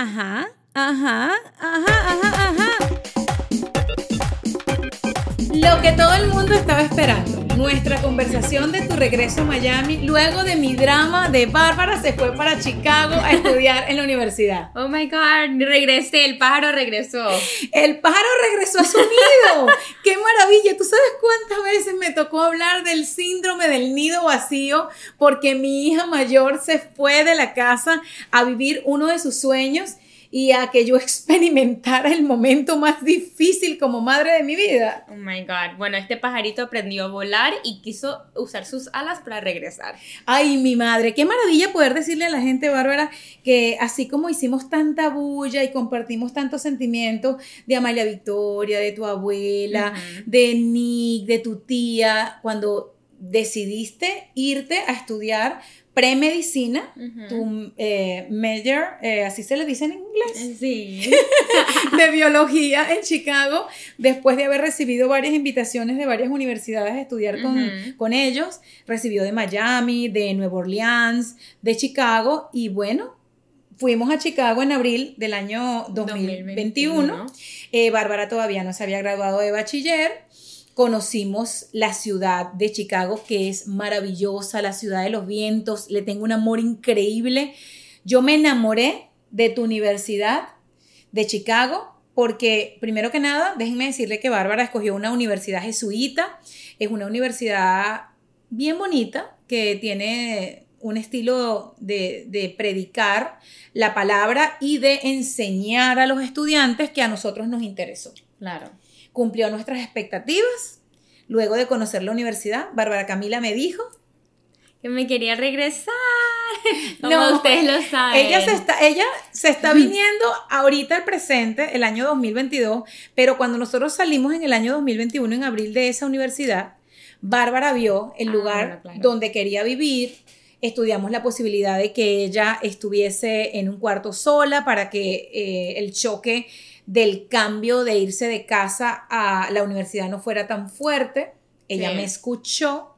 Ajá, ajá, ajá, ajá, ajá. Lo que todo el mundo estaba esperando. Nuestra conversación de tu regreso a Miami luego de mi drama de Bárbara se fue para Chicago a estudiar en la universidad. Oh my God, regresé, el pájaro regresó. El pájaro regresó a su nido. ¡Qué maravilla! ¿Tú sabes cuántas veces me tocó hablar del síndrome del nido vacío? Porque mi hija mayor se fue de la casa a vivir uno de sus sueños y a que yo experimentara el momento más difícil como madre de mi vida. Oh my God. Bueno, este pajarito aprendió a volar y quiso usar sus alas para regresar. Ay, mi madre, qué maravilla poder decirle a la gente, Bárbara, que así como hicimos tanta bulla y compartimos tantos sentimientos de Amalia Victoria, de tu abuela, de Nick, de tu tía, cuando decidiste irte a estudiar premedicina, tu eh, major, eh, así se le dice en inglés, Eh, Sí. de biología en Chicago, después de haber recibido varias invitaciones de varias universidades a estudiar con, con ellos, recibió de Miami, de Nueva Orleans, de Chicago, y bueno, fuimos a Chicago en abril del año 2021. Eh, Bárbara todavía no se había graduado de bachiller. Conocimos la ciudad de Chicago, que es maravillosa, la ciudad de los vientos. Le tengo un amor increíble. Yo me enamoré de tu universidad de Chicago porque, primero que nada, déjenme decirle que Bárbara escogió una universidad jesuita. Es una universidad bien bonita que tiene un estilo de, de predicar la palabra y de enseñar a los estudiantes que a nosotros nos interesó Claro. Cumplió nuestras expectativas. Luego de conocer la universidad, Bárbara Camila me dijo, Que me quería regresar. Como No, ustedes lo saben. ella se está, ella se está viniendo ahorita al presente, el año 2022, pero cuando nosotros salimos en el año 2021, en abril de esa universidad, Bárbara vio el Ah, lugar bueno, claro. donde quería vivir. Estudiamos la posibilidad de que ella estuviese en un cuarto sola para que eh, el choque del cambio de irse de casa a la universidad no fuera tan fuerte. Ella Sí. me escuchó.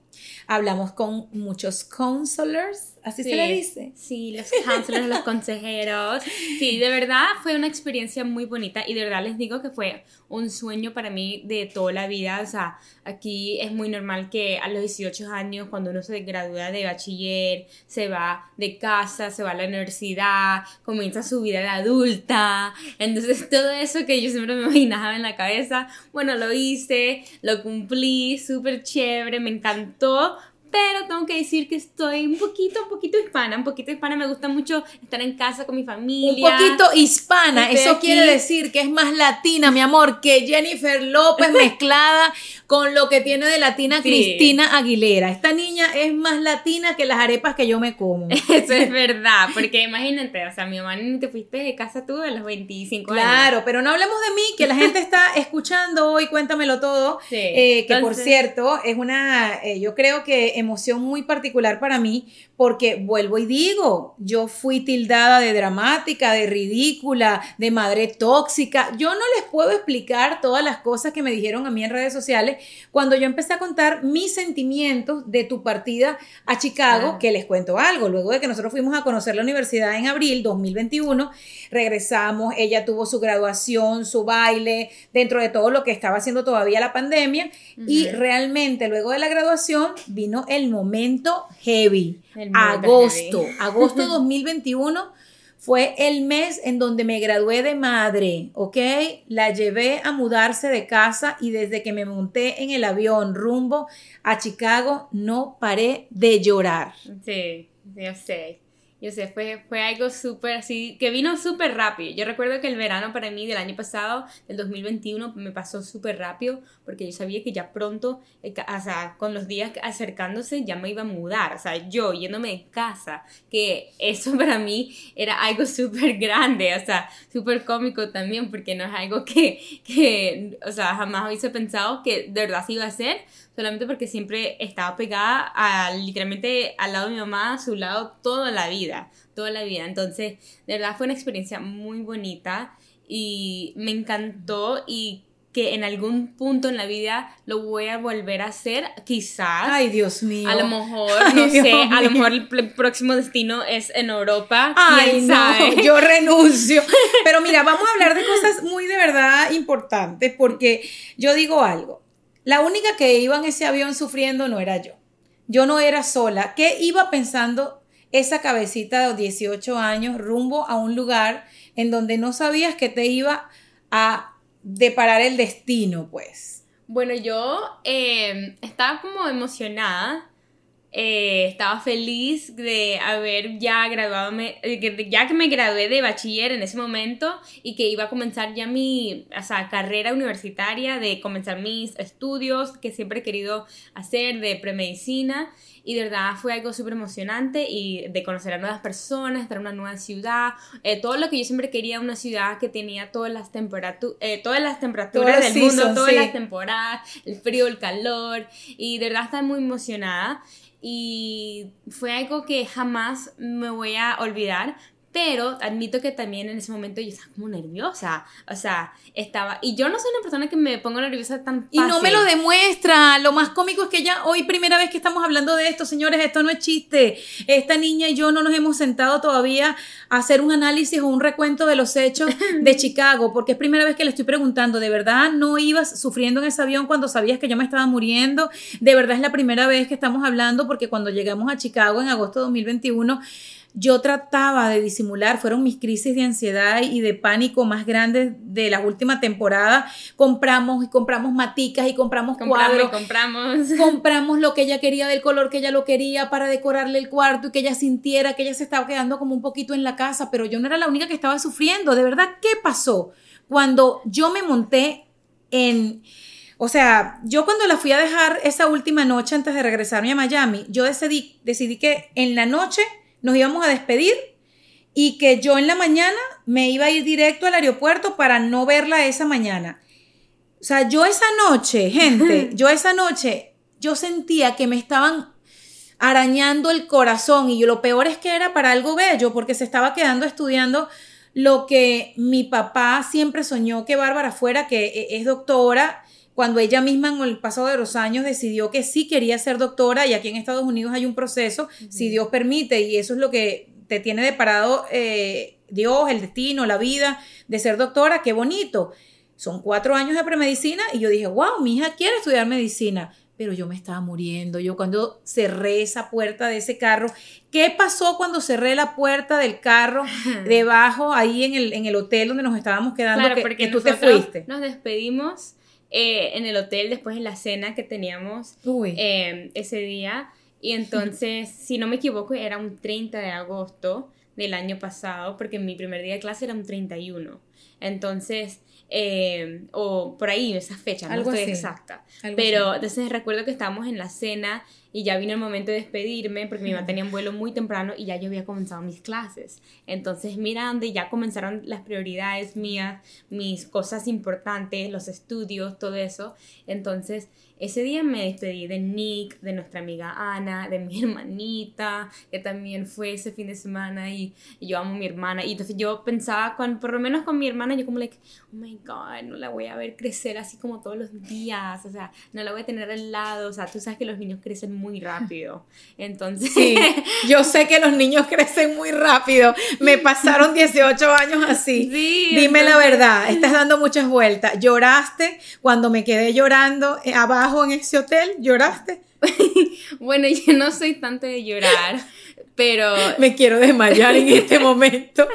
Hablamos con muchos counselors, así se Sí. le dice. Sí, los counselors, los consejeros. Sí, de verdad fue una experiencia muy bonita y de verdad les digo que fue un sueño para mí de toda la vida. O sea, aquí es muy normal que a los 18 años, cuando uno se gradúa de bachiller, se va de casa, se va a la universidad, comienza su vida de adulta. Entonces, todo eso que yo siempre me imaginaba en la cabeza, bueno, lo hice, lo cumplí, súper chévere, me encantó. Pero tengo que decir que estoy un poquito, un poquito hispana, un poquito hispana. Me gusta mucho estar en casa con mi Un familia. poquito hispana, Estoy eso aquí. quiere decir que es más latina, mi amor, que Jennifer López mezclada con lo que tiene de latina Sí. Cristina Aguilera. Esta niña es más latina que las arepas que yo me como. Eso es verdad, porque imagínate, o sea, mi mamá ni te fuiste de casa tú a los 25 años. Claro, pero no hablemos de mí, que la gente está escuchando hoy, cuéntamelo todo. Sí. Eh, que por cierto, es una, eh, yo creo que emoción muy particular para mí, porque vuelvo y digo, yo fui tildada de dramática, de ridícula, de madre tóxica. Yo no les puedo explicar todas las cosas que me dijeron a mí en redes sociales cuando yo empecé a contar mis sentimientos de tu partida a Chicago, Ah. que les cuento algo. Luego de que nosotros fuimos a conocer la universidad en abril 2021, regresamos, ella tuvo su graduación, su baile, dentro de todo lo que estaba haciendo todavía la pandemia. Y Ujú. realmente luego de la graduación vino el momento heavy. El agosto, heavy. agosto 2021 fue el mes en donde me gradué de madre, ¿ok? La llevé a mudarse de casa y desde que me monté en el avión rumbo a Chicago no paré de llorar. Sí, yo sé. Yo sé, fue, fue algo súper así, que vino súper rápido. Yo recuerdo que el verano para mí del año pasado, del 2021, me pasó súper rápido porque yo sabía que ya pronto, eh, o sea, con los días acercándose, ya me iba a mudar. O sea, yo yéndome de casa, que eso para mí era algo súper grande, o sea, súper cómico también, porque no es algo que, que, o sea, jamás hubiese pensado que de verdad se iba a hacer, solamente porque siempre estaba pegada a, literalmente al lado de mi mamá, a su lado toda la vida, toda la vida. Entonces, de verdad fue una experiencia muy bonita y me encantó y que en algún punto en la vida lo voy a volver a hacer, quizás. Ay, Dios mío. A lo mejor, no sé, a lo mejor el próximo destino es en Europa. Ay, no, yo renuncio. Pero mira, vamos a hablar de cosas muy de verdad importantes porque yo digo algo. La única que iba en ese avión sufriendo no era yo. Yo no era sola. ¿Qué iba pensando esa cabecita de 18 años rumbo a un lugar en donde no sabías que te iba a deparar el destino, pues? Bueno, yo em, estaba como emocionada. Eh, estaba feliz de haber ya graduado, eh, ya que me gradué de bachiller en ese momento y que iba a comenzar ya mi carrera universitaria, de comenzar mis estudios que siempre he querido hacer de premedicina. Y de verdad fue algo súper emocionante y de conocer a nuevas personas, estar en una nueva ciudad, eh, todo lo que yo siempre quería, una ciudad que tenía todas las, eh, todas las temperaturas del mundo, todas las temporadas, el frío, el calor. Y de verdad estaba muy emocionada y fue algo que jamás me voy a olvidar pero admito que también en ese momento yo estaba como nerviosa. O sea, estaba. Y yo no soy una persona que me pongo nerviosa tan fácil. Y no me lo demuestra. Lo más cómico es que ya hoy, primera vez que estamos hablando de esto, señores, esto no es chiste. Esta niña y yo no nos hemos sentado todavía a hacer un análisis o un recuento de los hechos de Chicago, porque es primera vez que le estoy preguntando, ¿de verdad no ibas sufriendo en ese avión cuando sabías que yo me estaba muriendo? De verdad es la primera vez que estamos hablando, porque cuando llegamos a Chicago en agosto de 2021, yo trataba de disimular, fueron mis crisis de ansiedad y de pánico más grandes de la última temporada. Compramos y compramos maticas y compramos, cuadros. compramos. Compramos lo que ella quería del color que ella lo quería para decorarle el cuarto y que ella sintiera que ella se estaba quedando como un poquito en la casa, pero yo no era la única que estaba sufriendo. De verdad, ¿qué pasó? Cuando yo me monté en... O sea, yo cuando la fui a dejar esa última noche antes de regresarme a Miami, yo decidí, decidí que en la noche nos íbamos a despedir y que yo en la mañana me iba a ir directo al aeropuerto para no verla esa mañana. O sea, yo esa noche, gente, yo esa noche, yo sentía que me estaban arañando el corazón y lo peor es que era para algo bello porque se estaba quedando estudiando lo que mi papá siempre soñó que Bárbara fuera, que e, es doctora cuando ella misma en el pasado de los años decidió que sí quería ser doctora y aquí en Estados Unidos hay un proceso, si Dios permite, y eso es lo que te tiene deparado eh, Dios, el destino, la vida de ser doctora, qué bonito. Son cuatro años de premedicina y yo dije, wow, mi hija quiere estudiar medicina pero yo me estaba muriendo. Yo cuando cerré esa puerta de ese carro, ¿qué pasó cuando cerré la puerta del carro debajo, ahí en el, en el hotel donde nos estábamos quedando, claro, porque tú te fuiste? Nos despedimos eh, en el hotel después de la cena que teníamos em, ese día. Y entonces, si no me equivoco, era un 30 de agosto del año pasado, porque mi primer día de clase era un 31. Entonces, em, o por ahí, esa fecha, no estoy exacta. Pero entonces recuerdo que estábamos en la cena y ya vino el momento de despedirme porque mi mamá tenía un vuelo muy temprano y ya yo había comenzado mis clases. Entonces, mirando y ya comenzaron las prioridades mías, mis cosas importantes, los estudios, todo eso. Entonces, ese día me despedí de Nick, de nuestra amiga Ana, de mi hermanita, que también fue ese fin de semana y, yo amo a mi hermana. Y entonces yo pensaba, con, por lo menos con mi hermana, yo como, like, oh my god, no la voy a ver crecer así como todos los días, o sea, no la voy a tener al lado, o sea, tú sabes que los niños crecen muy rápido. Entonces... Sí, yo sé que los niños crecen muy rápido. Me pasaron 18 años así. Sí, Dime la verdad, estás dando muchas vueltas. ¿Lloraste cuando me quedé llorando eh, abajo? en ese hotel? ¿Lloraste? bueno, yo no soy tanto de llorar, pero... Me quiero desmayar en este momento.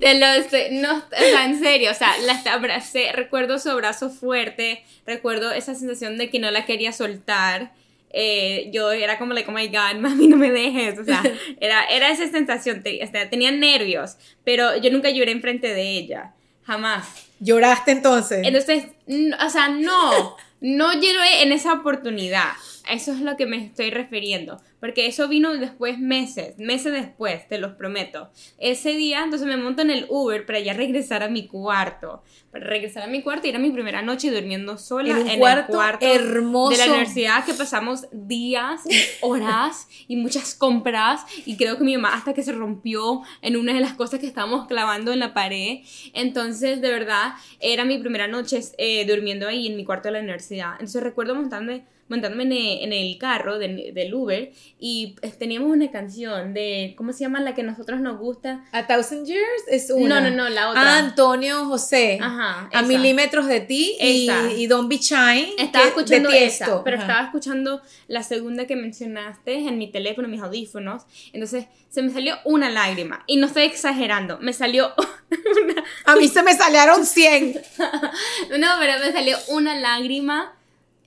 De los, no, o sea, en serio, o sea, la abracé, recuerdo su abrazo fuerte, recuerdo esa sensación de que no la quería soltar. Eh, yo era como, like, oh my god, mami, no me dejes. O sea, era, era esa sensación, tenía nervios, pero yo nunca lloré enfrente de ella, jamás. ¿Lloraste entonces? Entonces, o sea, no no lloré en esa oportunidad. Eso es lo que me estoy refiriendo. porque eso vino después meses, meses después, te los prometo. Ese día, entonces me monto en el Uber para ya regresar a mi cuarto, para regresar a mi cuarto y era mi primera noche durmiendo sola en, el cuarto hermoso de la universidad que pasamos días, horas y muchas compras y creo que mi mamá hasta que se rompió en una de las cosas que estábamos clavando en la pared. Entonces, de verdad, era mi primera noche eh, durmiendo ahí en mi cuarto de la universidad. Entonces recuerdo montarme montándome en, el carro del Uber y eh, teníamos una canción de, ¿cómo se llama la que a nosotros nos gusta? A Thousand Years es una. No, no, no, la otra. Antonio José. Ajá. A milímetros de ti y, y, Don't Be Shy. Estaba escuchando esa, pero estaba escuchando la segunda que mencionaste en mi teléfono, en mis audífonos. Entonces se me salió una lágrima y no estoy exagerando, me salió una... A mí se me salieron 100. no, pero me salió una lágrima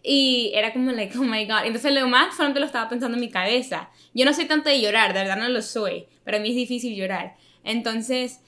y era como, like, oh my god. Entonces, lo más solamente lo estaba pensando en mi cabeza. Yo no soy tanto de llorar, de verdad no lo soy. Para mí es difícil llorar. Entonces,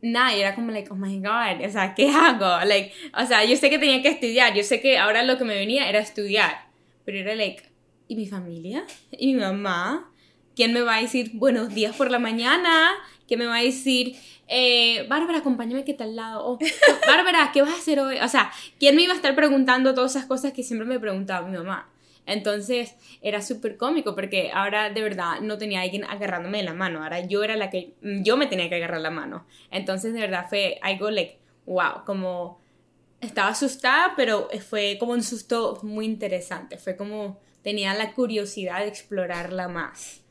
nada, era como, like, oh my god. O sea, ¿qué hago? Like, o sea, yo sé que tenía que estudiar. Yo sé que ahora lo que me venía era estudiar. Pero era, like, ¿y mi familia? ¿Y mi mamá? ¿Quién me va a decir buenos días por la mañana? ¿Quién me va a decir, eh, Bárbara, acompáñame que está al lado. O, Bárbara, ¿qué vas a hacer hoy? O sea, ¿quién me iba a estar preguntando todas esas cosas que siempre me preguntaba mi mamá? Entonces era súper cómico porque ahora de verdad no tenía alguien agarrándome de la mano, ahora yo era la que, yo me tenía que agarrar la mano. Entonces de verdad fue algo like, wow, como estaba asustada, pero fue como un susto muy interesante, fue como tenía la curiosidad de explorarla más.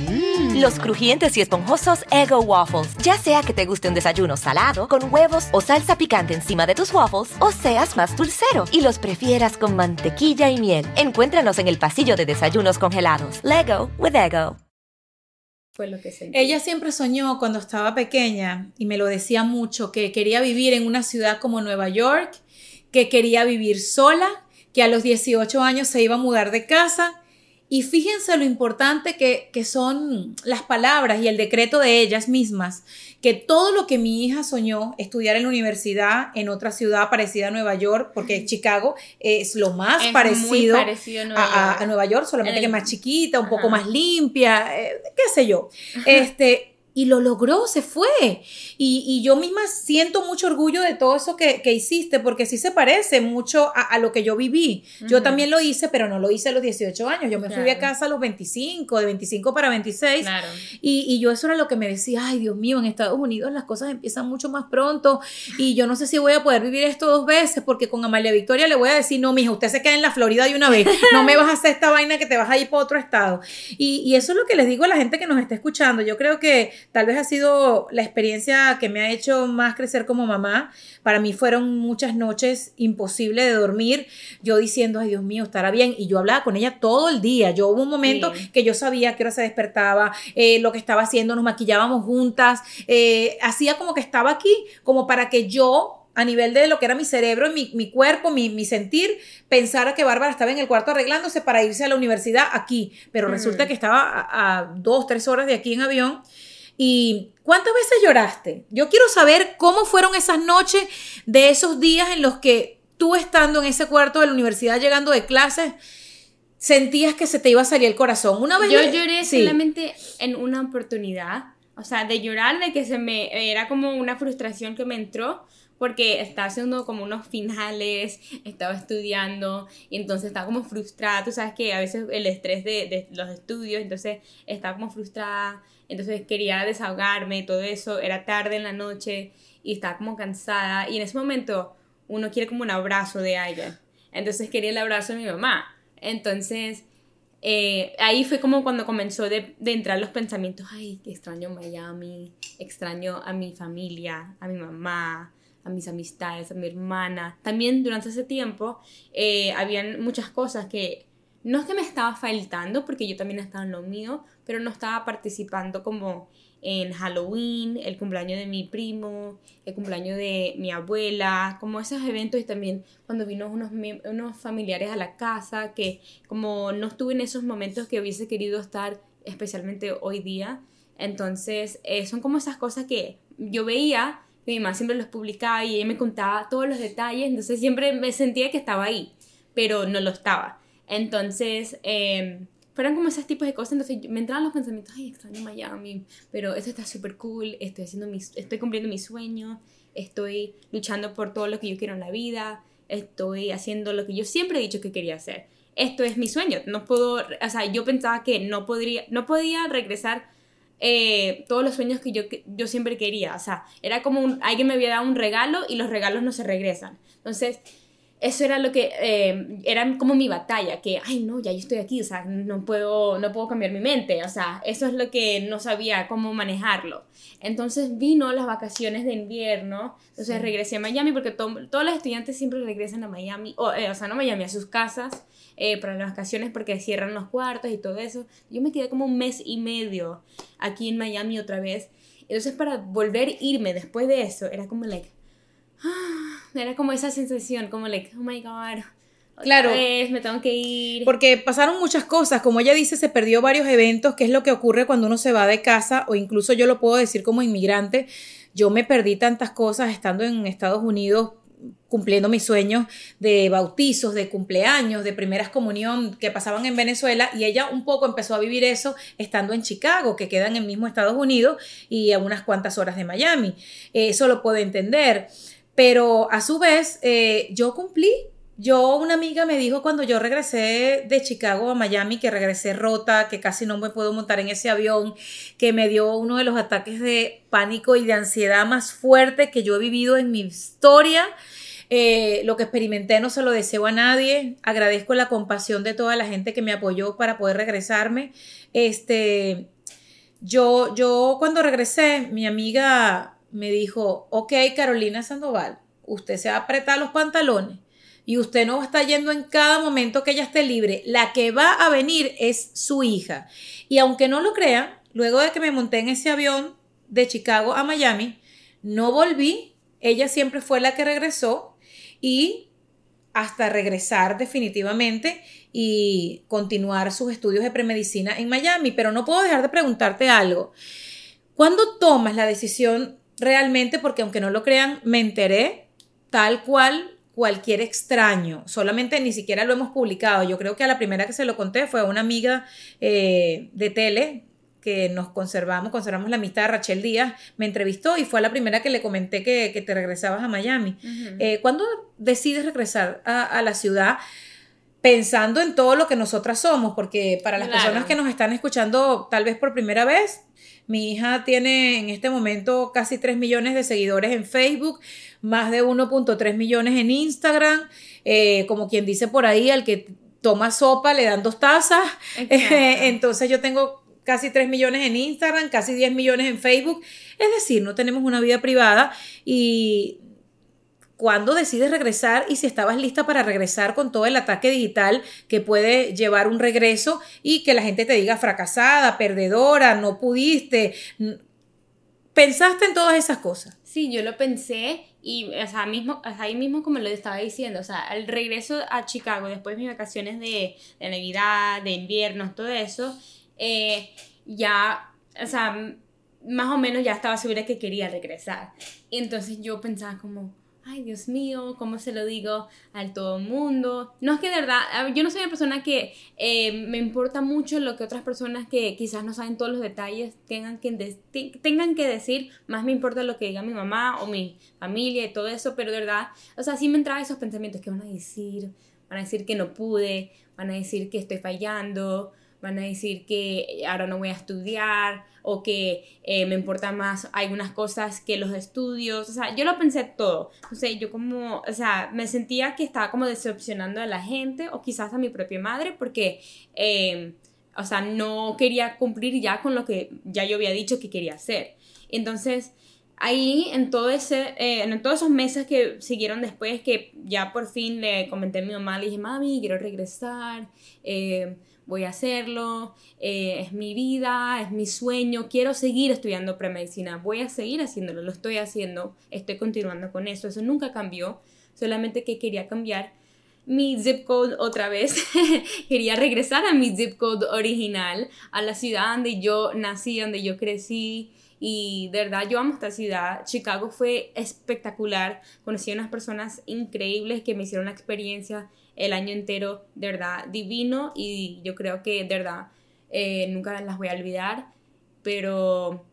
Mm. Los crujientes y esponjosos Ego Waffles. Ya sea que te guste un desayuno salado, con huevos o salsa picante encima de tus waffles, o seas más dulcero y los prefieras con mantequilla y miel. Encuéntranos en el pasillo de desayunos congelados. Lego with Ego. Fue lo que Ella siempre soñó cuando estaba pequeña, y me lo decía mucho, que quería vivir en una ciudad como Nueva York, que quería vivir sola, que a los 18 años se iba a mudar de casa y fíjense lo importante que, son las palabras y el decreto de ellas mismas, que todo lo que mi hija soñó, estudiar en la universidad en otra ciudad parecida a Nueva York, porque Chicago es lo más parecido, a, Nueva York, solamente que más chiquita, un poco más limpia, eh, qué sé yo. Este, y lo logró, se fue. Y, yo misma siento mucho orgullo de todo eso que, hiciste, porque sí se parece mucho a, lo que yo viví. Yo también lo hice, pero no lo hice a los 18 años. Yo me fui a casa a los 25, de 25 para 26. Y, yo eso era lo que me decía, ay Dios mío, en Estados Unidos las cosas empiezan mucho más pronto y yo no sé si voy a poder vivir esto dos veces, porque con Amalia Victoria le voy a decir, no, mija, usted se queda en la Florida de una vez, no me vas a hacer esta vaina que te vas a ir para otro estado. Y, y eso es lo que les digo a la gente que nos está escuchando. Yo creo que Tal vez ha sido la experiencia que me ha hecho más crecer como mamá. Para mí fueron muchas noches imposibles de dormir, yo diciendo, ay Dios mío, estará bien. Y yo hablaba con ella todo el día. Yo hubo un momento que yo sabía que hora se despertaba, eh, lo que estaba haciendo, nos maquillábamos juntas, eh, hacía como que estaba aquí, como para que yo a nivel de lo que era mi cerebro, mi, mi cuerpo, mi, mi, sentir, pensara que Bárbara estaba en el cuarto arreglándose para irse a la universidad aquí, pero resulta que estaba a, a, dos, tres horas de aquí en avión ¿Y cuántas veces lloraste? Yo quiero saber cómo fueron esas noches de esos días en los que tú estando en ese cuarto de la universidad llegando de clases, sentías que se te iba a salir el corazón. Una vez yo lloré solamente en una oportunidad, o sea, de llorar, de que se me era como una frustración que me entró porque estaba haciendo como unos finales, estaba estudiando y entonces estaba como frustrada, tú sabes que a veces el estrés de, de los estudios, entonces estaba como frustrada, entonces quería desahogarme, todo eso, era tarde en la noche y estaba como cansada y en ese momento uno quiere como un abrazo de alguien. Entonces quería el abrazo de mi mamá. Entonces eh, ahí fue como cuando comenzó de, de, entrar los pensamientos, ay, que extraño Miami, extraño a mi familia, a mi mamá, a mis amistades, a mi hermana. También durante ese tiempo eh, habían muchas cosas que no es que me estaba faltando, porque yo también estaba en lo mío, pero no estaba participando como en Halloween, el cumpleaños de mi primo, el cumpleaños de mi abuela, como esos eventos y también cuando vino unos, unos familiares a la casa, que como no estuve en esos momentos que hubiese querido estar, especialmente hoy día. Entonces, eh, son como esas cosas que yo veía, mi mamá siempre los publicaba y ella me contaba todos los detalles, entonces siempre me sentía que estaba ahí, pero no lo estaba. Entonces, eh, fueron como esos tipos de cosas, entonces me entraban los pensamientos, ay, extraño Miami, pero esto está súper cool, estoy, haciendo mis, estoy cumpliendo mis sueños, estoy luchando por todo lo que yo quiero en la vida, estoy haciendo lo que yo siempre he dicho que quería hacer. Esto es mi sueño, no puedo, o sea, yo pensaba que no podría, no podía regresar eh, todos los sueños que yo, yo siempre quería, o sea, era como un, alguien me había dado un regalo y los regalos no se regresan. Entonces, eso era lo que eh, era como mi batalla, que, ay, no, ya yo estoy aquí, o sea, no puedo, no puedo cambiar mi mente, o sea, eso es lo que no sabía cómo manejarlo. Entonces vino las vacaciones de invierno, entonces regresé a Miami porque todos los estudiantes siempre regresan a Miami, o, eh, o sea, no a Miami, a sus casas eh, para las vacaciones porque cierran los cuartos y todo eso. Yo me quedé como un mes y medio aquí en Miami otra vez. Entonces para volver a irme después de eso, era como, like, era como esa sensación, como like, oh my god. Claro. me tengo que ir. Porque pasaron muchas cosas. Como ella dice, se perdió varios eventos, que es lo que ocurre cuando uno se va de casa, o incluso yo lo puedo decir como inmigrante. Yo me perdí tantas cosas estando en Estados Unidos cumpliendo mis sueños de bautizos, de cumpleaños, de primeras comunión que pasaban en Venezuela y ella un poco empezó a vivir eso estando en Chicago, que queda en el mismo Estados Unidos y a unas cuantas horas de Miami. eso lo puedo entender. Pero a su vez, eh, yo cumplí. Yo, una amiga me dijo cuando yo regresé de Chicago a Miami, que regresé rota, que casi no me puedo montar en ese avión, que me dio uno de los ataques de pánico y de ansiedad más fuertes que yo he vivido en mi historia. Eh, lo que experimenté no se lo deseo a nadie. Agradezco la compasión de toda la gente que me apoyó para poder regresarme. Este, yo, yo cuando regresé, mi amiga me dijo, ok, Carolina Sandoval, usted se va a apretar los pantalones y usted no va a estar yendo en cada momento que ella esté libre. La que va a venir es su hija. Y aunque no lo crean, luego de que me monté en ese avión de Chicago a Miami, no volví. Ella siempre fue la que regresó y hasta regresar definitivamente y continuar sus estudios de premedicina en Miami. Pero no puedo dejar de preguntarte algo. ¿Cuándo tomas la decisión realmente porque aunque no lo crean, me enteré tal cual cualquier extraño, solamente ni siquiera lo hemos publicado. Yo creo que a la primera que se lo conté fue a una amiga eh, de tele que nos conservamos, conservamos la amistad, Rachel Díaz, me entrevistó y fue la primera que le comenté que, te regresabas a Miami. Eh, ¿Cuándo decides regresar a, la ciudad? Pensando en todo lo que nosotras somos, porque para las personas que nos están escuchando tal vez por primera vez, mi hija tiene en este momento casi 3 millones de seguidores en Facebook, más de 1.3 millones en Instagram, eh, como quien dice por ahí, al que toma sopa le dan dos tazas. entonces yo tengo casi 3 millones en Instagram, casi 10 millones en Facebook. Es decir, no tenemos una vida privada y cuándo decides regresar y si estabas lista para regresar con todo el ataque digital que puede llevar un regreso y que la gente te diga fracasada, perdedora, no pudiste. ¿Pensaste en todas esas cosas? Sí, yo lo pensé y o sea, mismo, ahí mismo como lo estaba diciendo, o sea, el regreso a Chicago después de mis vacaciones de, Navidad, de invierno, todo eso, eh, ya, o sea, más o menos ya estaba segura que quería regresar. Y entonces yo pensaba como, ay Dios mío, ¿cómo se lo digo al todo mundo? No es que de verdad, yo no soy una persona que eh, me importa mucho lo que otras personas que quizás no saben todos los detalles tengan que, tengan que decir, más me importa lo que diga mi mamá o mi familia y todo eso, pero de verdad, o sea, sí me entraban esos pensamientos que van a decir, van a decir que no pude, van a decir que estoy fallando, van a decir que ahora no voy a estudiar o que eh, me importan más algunas cosas que los estudios, o sea, yo lo pensé todo, o sea, yo como, o sea, me sentía que estaba como decepcionando a la gente o quizás a mi propia madre porque, eh, o sea, no quería cumplir ya con lo que ya yo había dicho que quería hacer. Entonces, ahí en todo ese, eh, en todos esos meses que siguieron después, que ya por fin le comenté a mi mamá, le dije, mami, quiero regresar, eh, voy a hacerlo, eh, es mi vida, es mi sueño, quiero seguir estudiando premedicina, voy a seguir haciéndolo, lo estoy haciendo, estoy continuando con eso, eso nunca cambió, solamente que quería cambiar mi zip code otra vez. Quería regresar a mi zip code original, a la ciudad donde yo nací, donde yo crecí, y de verdad yo amo esta ciudad. Chicago fue espectacular. Conocí a unas personas increíbles que me hicieron la experiencia el año entero, de verdad, divino. Y yo creo que de verdad eh, nunca las voy a olvidar. Pero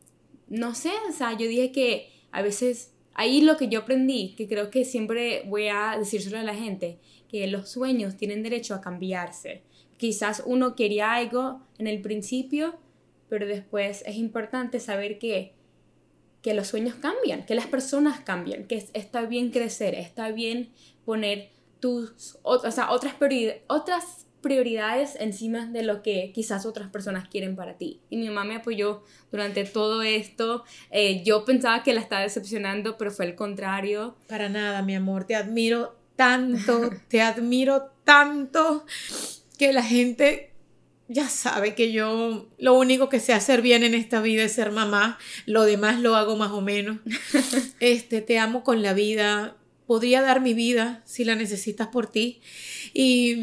no sé, o sea, yo dije que a veces ahí lo que yo aprendí, que creo que siempre voy a decírselo a la gente, que los sueños tienen derecho a cambiarse. Quizás uno quería algo en el principio pero después es importante saber que, que los sueños cambian, que las personas cambian, que está bien crecer, está bien poner tus o sea, otras, otras prioridades encima de lo que quizás otras personas quieren para ti. Y mi mamá me apoyó durante todo esto. Eh, yo pensaba que la estaba decepcionando, pero fue el contrario. Para nada, mi amor, te admiro tanto, te admiro tanto que la gente ya sabe que yo lo único que sé hacer bien en esta vida es ser mamá, lo demás lo hago más o menos. Este, te amo con la vida, podría dar mi vida si la necesitas por ti. Y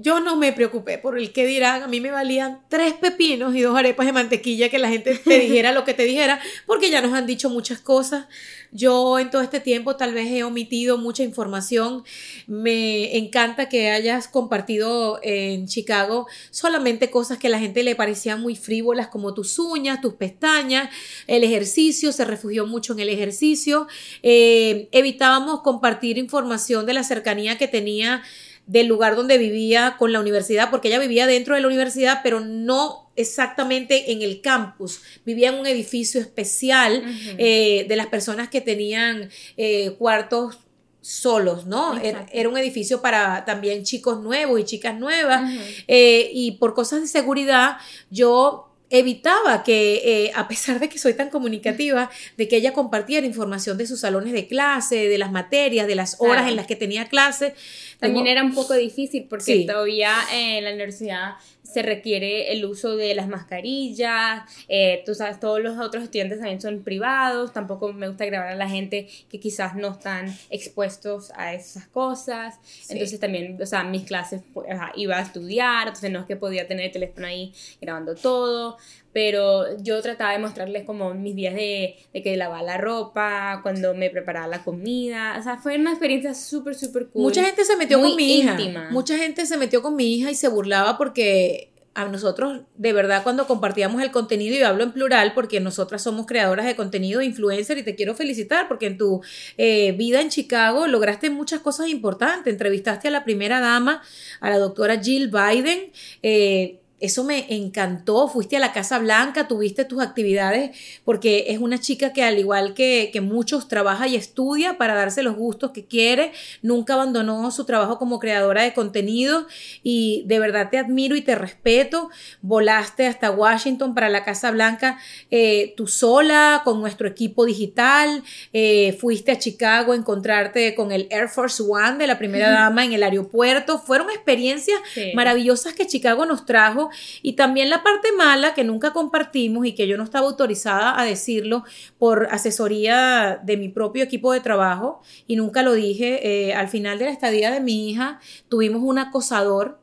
yo no me preocupé por el que dirán, a mí me valían tres pepinos y dos arepas de mantequilla que la gente te dijera lo que te dijera, porque ya nos han dicho muchas cosas. Yo en todo este tiempo tal vez he omitido mucha información. Me encanta que hayas compartido en Chicago solamente cosas que a la gente le parecían muy frívolas, como tus uñas, tus pestañas, el ejercicio, se refugió mucho en el ejercicio. Eh, evitábamos compartir información de la cercanía que tenía del lugar donde vivía con la universidad, porque ella vivía dentro de la universidad, pero no exactamente en el campus, vivía en un edificio especial eh, de las personas que tenían eh, cuartos solos, ¿no? Era, un edificio para también chicos nuevos y chicas nuevas, eh, y por cosas de seguridad yo evitaba que, a pesar de que soy tan comunicativa, de que ella compartiera información de sus salones de clase, de las materias, de las horas en las que tenía clase, también era un poco difícil porque todavía en la universidad se requiere el uso de las mascarillas, eh, tú sabes, todos los otros estudiantes también son privados, tampoco me gusta grabar a la gente que quizás no están expuestos a esas cosas, entonces también, o sea, mis clases pues, iba a estudiar, entonces no es que podía tener el teléfono ahí grabando todo, pero yo trataba de mostrarles como mis días de, de que lavaba la ropa, cuando me preparaba la comida, o sea, fue una experiencia súper, súper cool. Mucha gente se metió con mi hija. Mucha gente se metió con mi hija y se burlaba porque a nosotros, de verdad, cuando compartíamos el contenido, y hablo en plural porque nosotras somos creadoras de contenido, influencer, y te quiero felicitar porque en tu eh, vida en Chicago lograste muchas cosas importantes. Entrevistaste a la primera dama, a la doctora Jill Biden. Eh, eso me encantó, fuiste a la Casa Blanca, tuviste tus actividades, porque es una chica que al igual que, que, muchos trabaja y estudia para darse los gustos que quiere, nunca abandonó su trabajo como creadora de contenido y de verdad te admiro y te respeto. Volaste hasta Washington para la Casa Blanca eh, tú sola, con nuestro equipo digital, eh, fuiste a Chicago a encontrarte con el Air Force One de la primera dama en el aeropuerto. Fueron experiencias maravillosas que Chicago nos trajo y también la parte mala que nunca compartimos y que yo no estaba autorizada a decirlo por asesoría de mi propio equipo de trabajo y nunca lo dije, eh, al final de la estadía de mi hija tuvimos un acosador.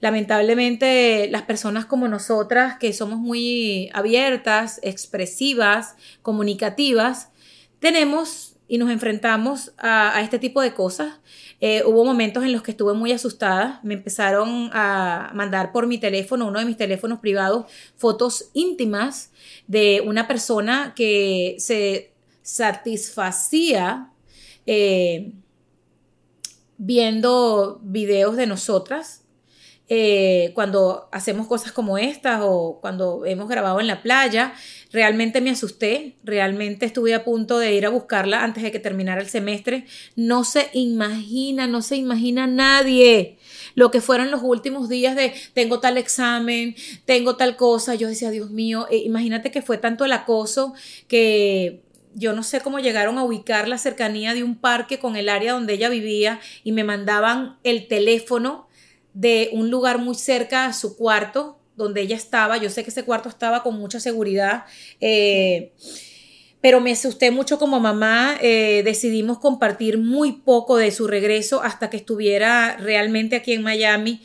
Lamentablemente las personas como nosotras, que somos muy abiertas, expresivas, comunicativas, tenemos y nos enfrentamos a, este tipo de cosas. Eh, hubo momentos en los que estuve muy asustada. Me empezaron a mandar por mi teléfono, uno de mis teléfonos privados, fotos íntimas de una persona que se satisfacía eh, viendo videos de nosotras eh, cuando hacemos cosas como estas o cuando hemos grabado en la playa. Realmente me asusté, realmente estuve a punto de ir a buscarla antes de que terminara el semestre. No se imagina, no se imagina nadie lo que fueron los últimos días de tengo tal examen, tengo tal cosa. Yo decía, Dios mío, eh, imagínate que fue tanto el acoso que yo no sé cómo llegaron a ubicar la cercanía de un parque con el área donde ella vivía y me mandaban el teléfono de un lugar muy cerca a su cuarto donde ella estaba. Yo sé que ese cuarto estaba con mucha seguridad. Eh, pero me asusté mucho como mamá. Eh, decidimos compartir muy poco de su regreso hasta que estuviera realmente aquí en Miami.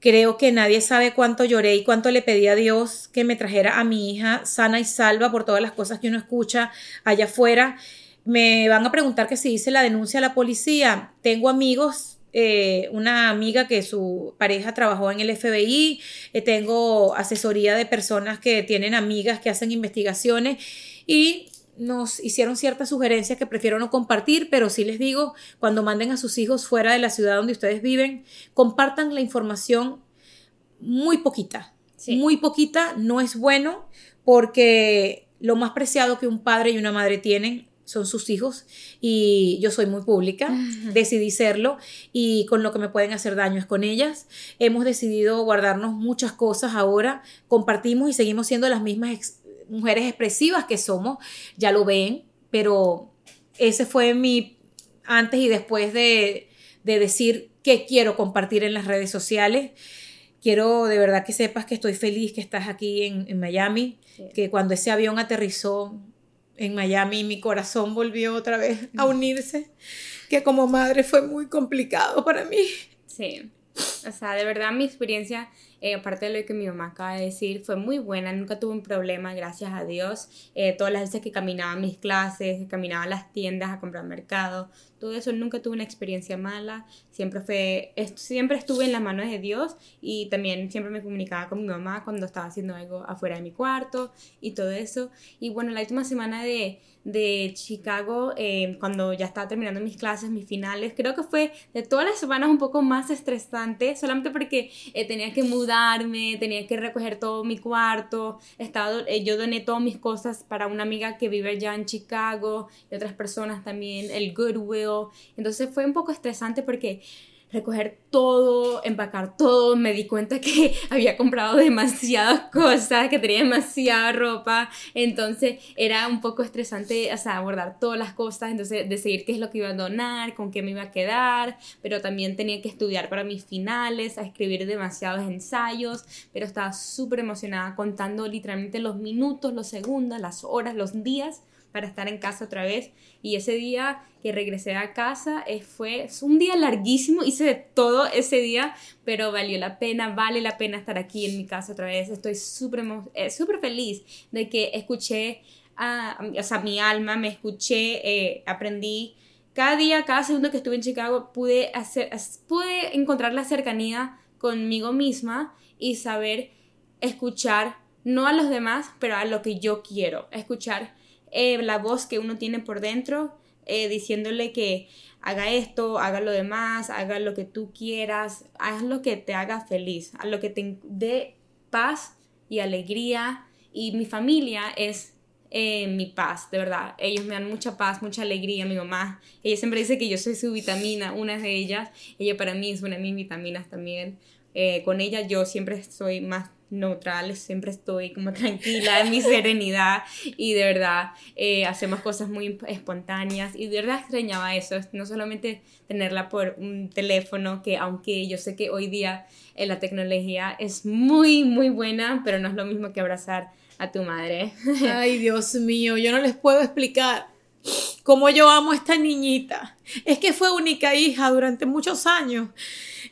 Creo que nadie sabe cuánto lloré y cuánto le pedí a Dios que me trajera a mi hija sana y salva por todas las cosas que uno escucha allá afuera. Me van a preguntar que si hice la denuncia a la policía. Tengo amigos, eh, una amiga que su pareja trabajó en el FBI, eh, tengo asesoría de personas que tienen amigas que hacen investigaciones y nos hicieron ciertas sugerencias que prefiero no compartir, pero sí les digo, cuando manden a sus hijos fuera de la ciudad donde ustedes viven, compartan la información muy poquita. Muy poquita no es bueno porque lo más preciado que un padre y una madre tienen son sus hijos y yo soy muy pública, decidí serlo y con lo que me pueden hacer daño es con ellas. Hemos decidido guardarnos muchas cosas ahora, compartimos y seguimos siendo las mismas mujeres expresivas que somos, ya lo ven, pero ese fue mi antes y después de, decir qué quiero compartir en las redes sociales. Quiero de verdad que sepas que estoy feliz que estás aquí en, Miami, que cuando ese avión aterrizó en Miami mi corazón volvió otra vez a unirse, que como madre fue muy complicado para mí. Sí, o sea, de verdad mi experiencia eh, aparte de lo que mi mamá acaba de decir, fue muy buena, nunca tuve un problema, gracias a Dios. Eh, todas las veces que caminaba a mis clases, que caminaba a las tiendas a comprar mercado, todo eso nunca tuve una experiencia mala, siempre fue, siempre estuve en las manos de Dios y también siempre me comunicaba con mi mamá cuando estaba haciendo algo afuera de mi cuarto y todo eso. Y bueno, la última semana de, de Chicago, eh, cuando ya estaba terminando mis clases, mis finales, creo que fue de todas las semanas un poco más estresante, solamente porque tenía que mudar tenía que recoger todo mi cuarto, estaba, eh, yo doné todas mis cosas para una amiga que vive allá en Chicago y otras personas también, el Goodwill. Entonces fue un poco estresante porque recoger todo, empacar todo, me di cuenta que había comprado demasiadas cosas, que tenía demasiada ropa, entonces era un poco estresante, o sea, abordar todas las cosas, entonces decidir qué es lo que iba a donar, con qué me iba a quedar, pero también tenía que estudiar para mis finales, a escribir demasiados ensayos, pero estaba súper emocionada contando literalmente los minutos, los segundos, las horas, los días para estar en casa otra vez. Y ese día que regresé a casa eh, fue un día larguísimo, hice de todo ese día, pero valió la pena, vale la pena estar aquí en mi casa otra vez. Estoy súper eh, feliz de que escuché, a, o sea, mi alma, me escuché, eh, aprendí. Cada día, cada segundo que estuve en Chicago, pude, hacer, pude encontrar la cercanía conmigo misma y saber escuchar, no a los demás, pero a lo que yo quiero, escuchar eh, la voz que uno tiene por dentro, eh, diciéndole que haga esto, haga lo demás, haga lo que tú quieras, haz lo que te haga feliz, a lo que te dé paz y alegría. Y mi familia es eh, mi paz, de verdad. Ellos me dan mucha paz, mucha alegría. Mi mamá, ella siempre dice que yo soy su vitamina, una de ellas. Ella para mí es una de mis vitaminas también. con ella yo siempre soy más neutral, siempre estoy como tranquila en mi serenidad y de verdad eh, hacemos cosas muy espontáneas y de verdad extrañaba eso, no solamente tenerla por un teléfono que aunque yo sé que hoy día eh, la tecnología es muy muy buena, pero no es lo mismo que abrazar a tu madre. Ay Dios mío, yo no les puedo explicar cómo yo amo a esta niñita. Es que fue única hija durante muchos años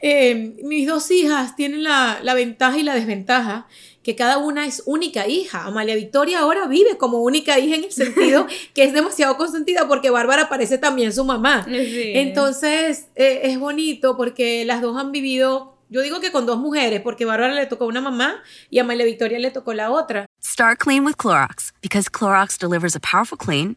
eh, mis dos hijas tienen la, ventaja y la desventaja que cada una es única hija. Amalia Victoria ahora vive como única hija en el sentido que es demasiado consentida porque Bárbara parece también su mamá. Entonces eh, es bonito porque las dos han vivido, yo digo que con dos mujeres, porque Bárbara le tocó una mamá y a Amalia Victoria le tocó la otra. Start clean with Clorox because Clorox delivers a powerful clean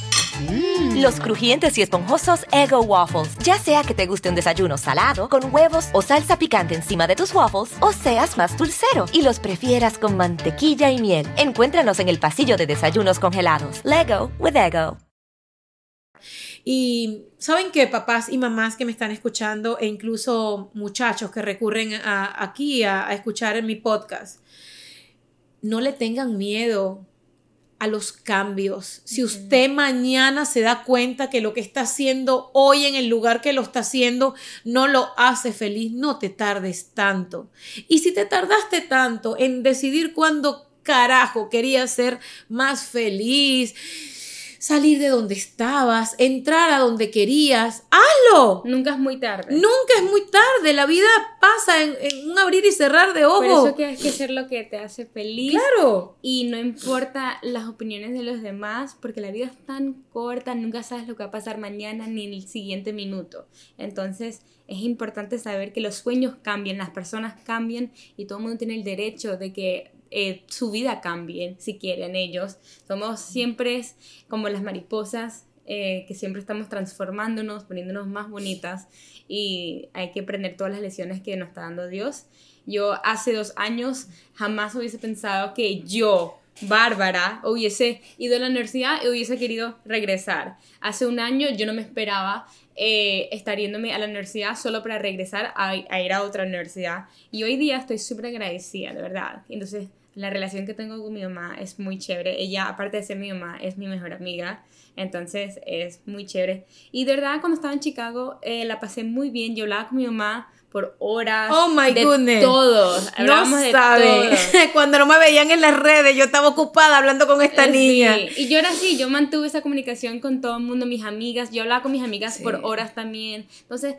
Los crujientes y esponjosos Ego Waffles. Ya sea que te guste un desayuno salado, con huevos o salsa picante encima de tus waffles, o seas más dulcero y los prefieras con mantequilla y miel. Encuéntranos en el pasillo de desayunos congelados. Lego with Ego. Y saben que papás y mamás que me están escuchando e incluso muchachos que recurren aquí a, a escuchar en mi podcast, no le tengan miedo a los cambios. Si usted mañana se da cuenta que lo que está haciendo hoy en el lugar que lo está haciendo no lo hace feliz, no te tardes tanto. Y si te tardaste tanto en decidir cuándo carajo querías ser más feliz, salir de donde estabas, entrar a donde querías, hazlo. Nunca es muy tarde. Nunca es muy tarde. La vida pasa en, en un abrir y cerrar de ojos. Por eso que hay que hacer lo que te hace feliz. Claro. Y no importa las opiniones de los demás, porque la vida es tan corta, nunca sabes lo que va a pasar mañana ni en el siguiente minuto. Entonces es importante saber que los sueños cambian, las personas cambian y todo el mundo tiene el derecho de que eh, su vida cambie si quieren ellos. Somos siempre como las mariposas eh, que siempre estamos transformándonos, poniéndonos más bonitas y hay que aprender todas las lecciones que nos está dando Dios. Yo hace dos años jamás hubiese pensado que yo, Bárbara, hubiese ido a la universidad y hubiese querido regresar. Hace un año yo no me esperaba eh, estar yéndome a la universidad solo para regresar a, ir a otra universidad. Y hoy día estoy súper agradecida, de verdad. Entonces, la relación que tengo con mi mamá es muy chévere. Ella, aparte de ser mi mamá, es mi mejor amiga. Entonces es muy chévere. Y de verdad, cuando estaba en Chicago, eh, la pasé muy bien. Yo hablaba con mi mamá por horas. Oh my de goodness. Todo. No de saben. todo. Cuando no me veían en las redes, yo estaba ocupada hablando con esta Sí, niña. Y yo era así, yo mantuve esa comunicación con todo el mundo, mis amigas, yo hablaba con mis amigas por horas también. Entonces,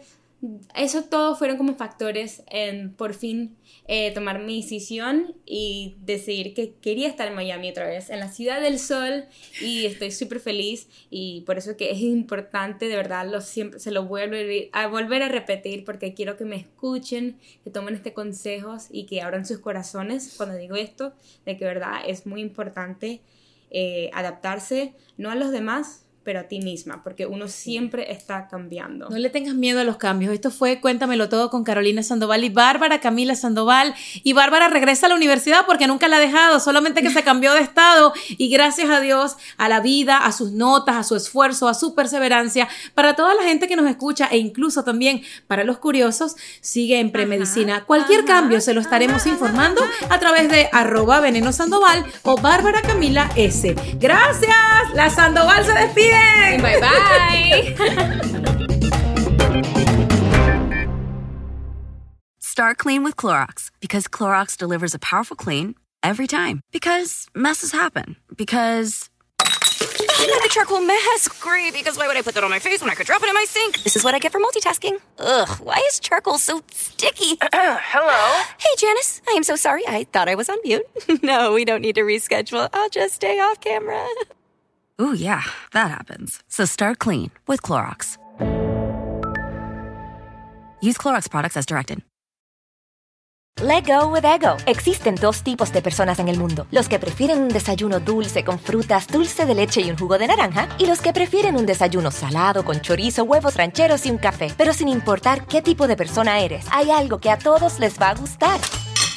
eso todo fueron como factores en por fin eh, tomar mi decisión y decidir que quería estar en Miami otra vez, en la ciudad del sol y estoy súper feliz y por eso que es importante, de verdad, lo siempre, se lo vuelvo a volver a repetir porque quiero que me escuchen, que tomen este consejos y que abran sus corazones cuando digo esto, de que verdad es muy importante eh, adaptarse, no a los demás, pero a ti misma, porque uno siempre está cambiando. No le tengas miedo a los cambios. Esto fue Cuéntamelo Todo con Carolina Sandoval y Bárbara Camila Sandoval. Y Bárbara regresa a la universidad porque nunca la ha dejado, solamente que se cambió de estado. Y gracias a Dios, a la vida, a sus notas, a su esfuerzo, a su perseverancia, para toda la gente que nos escucha e incluso también para los curiosos, sigue en premedicina. Cualquier ajá, cambio se lo estaremos informando a través de arroba veneno Sandoval o Bárbara Camila S. Gracias. La Sandoval se despide. Bye bye. Start clean with Clorox because Clorox delivers a powerful clean every time. Because messes happen. Because. the charcoal mask. Great, because why would I put that on my face when I could drop it in my sink? This is what I get for multitasking. Ugh, why is charcoal so sticky? Hello? hey, Janice. I am so sorry. I thought I was on mute. no, we don't need to reschedule. I'll just stay off camera. Ooh, yeah, that happens. So start clean with Clorox. Use Clorox products as directed. Let go with ego. Existen dos tipos de personas en el mundo: los que prefieren un desayuno dulce con frutas, dulce de leche y un jugo de naranja, y los que prefieren un desayuno salado con chorizo, huevos rancheros y un café. Pero sin importar qué tipo de persona eres, hay algo que a todos les va a gustar.